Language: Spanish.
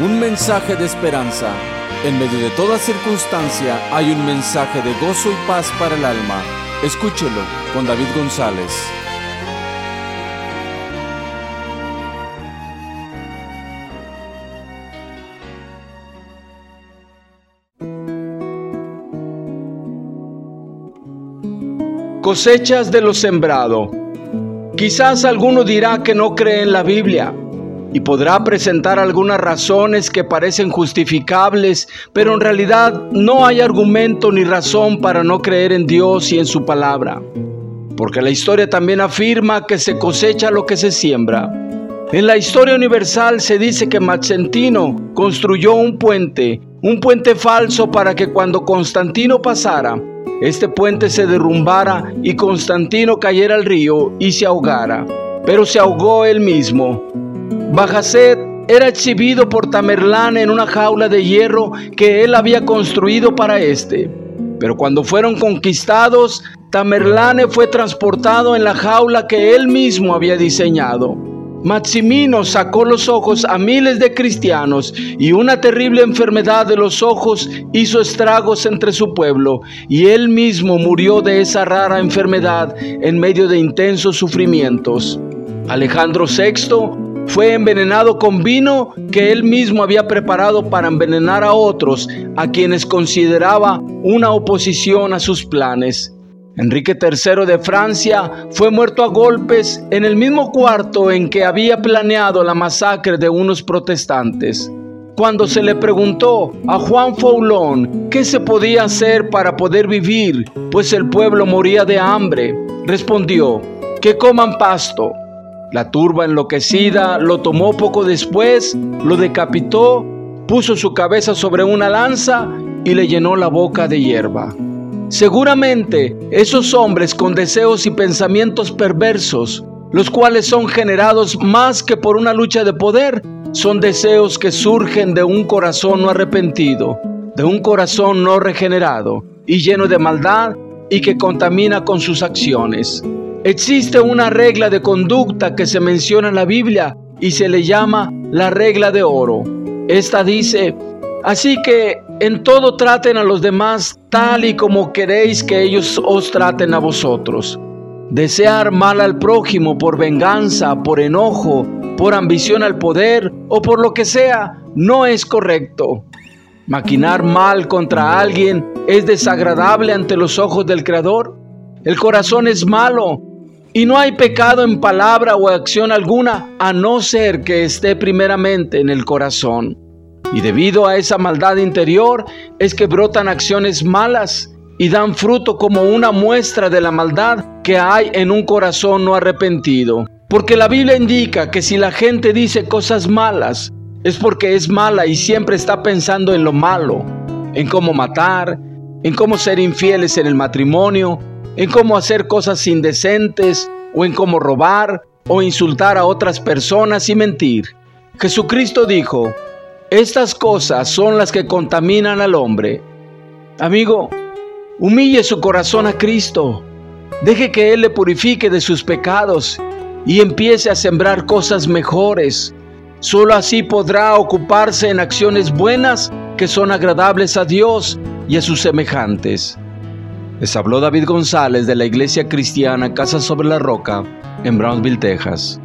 un mensaje de esperanza. En medio de toda circunstancia hay un mensaje de gozo y paz para el alma. Escúchelo con David González. Cosechas de lo sembrado. Quizás alguno dirá que no cree en la Biblia y podrá presentar algunas razones que parecen justificables, pero en realidad no hay argumento ni razón para no creer en Dios y en su palabra. Porque la historia también afirma que se cosecha lo que se siembra. En la historia universal se dice que Maxentino construyó un puente, un puente falso para que cuando Constantino pasara, este puente se derrumbara y Constantino cayera al río y se ahogara. Pero se ahogó él mismo. Bajacet era exhibido por Tamerlán en una jaula de hierro que él había construido para éste. Pero cuando fueron conquistados, Tamerlane fue transportado en la jaula que él mismo había diseñado. Maximino sacó los ojos a miles de cristianos y una terrible enfermedad de los ojos hizo estragos entre su pueblo y él mismo murió de esa rara enfermedad en medio de intensos sufrimientos. Alejandro VI fue envenenado con vino que él mismo había preparado para envenenar a otros, a quienes consideraba una oposición a sus planes. Enrique III de Francia fue muerto a golpes en el mismo cuarto en que había planeado la masacre de unos protestantes. Cuando se le preguntó a Juan Foulon qué se podía hacer para poder vivir, pues el pueblo moría de hambre, respondió, que coman pasto. La turba enloquecida lo tomó poco después, lo decapitó, puso su cabeza sobre una lanza y le llenó la boca de hierba. Seguramente esos hombres con deseos y pensamientos perversos, los cuales son generados más que por una lucha de poder, son deseos que surgen de un corazón no arrepentido, de un corazón no regenerado y lleno de maldad y que contamina con sus acciones. Existe una regla de conducta que se menciona en la Biblia y se le llama la regla de oro. Esta dice, así que en todo traten a los demás tal y como queréis que ellos os traten a vosotros. Desear mal al prójimo por venganza, por enojo, por ambición al poder o por lo que sea, no es correcto. Maquinar mal contra alguien es desagradable ante los ojos del Creador. El corazón es malo y no hay pecado en palabra o acción alguna a no ser que esté primeramente en el corazón. Y debido a esa maldad interior es que brotan acciones malas y dan fruto como una muestra de la maldad que hay en un corazón no arrepentido. Porque la Biblia indica que si la gente dice cosas malas, es porque es mala y siempre está pensando en lo malo, en cómo matar, en cómo ser infieles en el matrimonio, en cómo hacer cosas indecentes o en cómo robar o insultar a otras personas y mentir. Jesucristo dijo, estas cosas son las que contaminan al hombre. Amigo, humille su corazón a Cristo. Deje que Él le purifique de sus pecados y empiece a sembrar cosas mejores. Solo así podrá ocuparse en acciones buenas que son agradables a Dios y a sus semejantes. Les habló David González de la Iglesia Cristiana Casa sobre la Roca en Brownsville, Texas.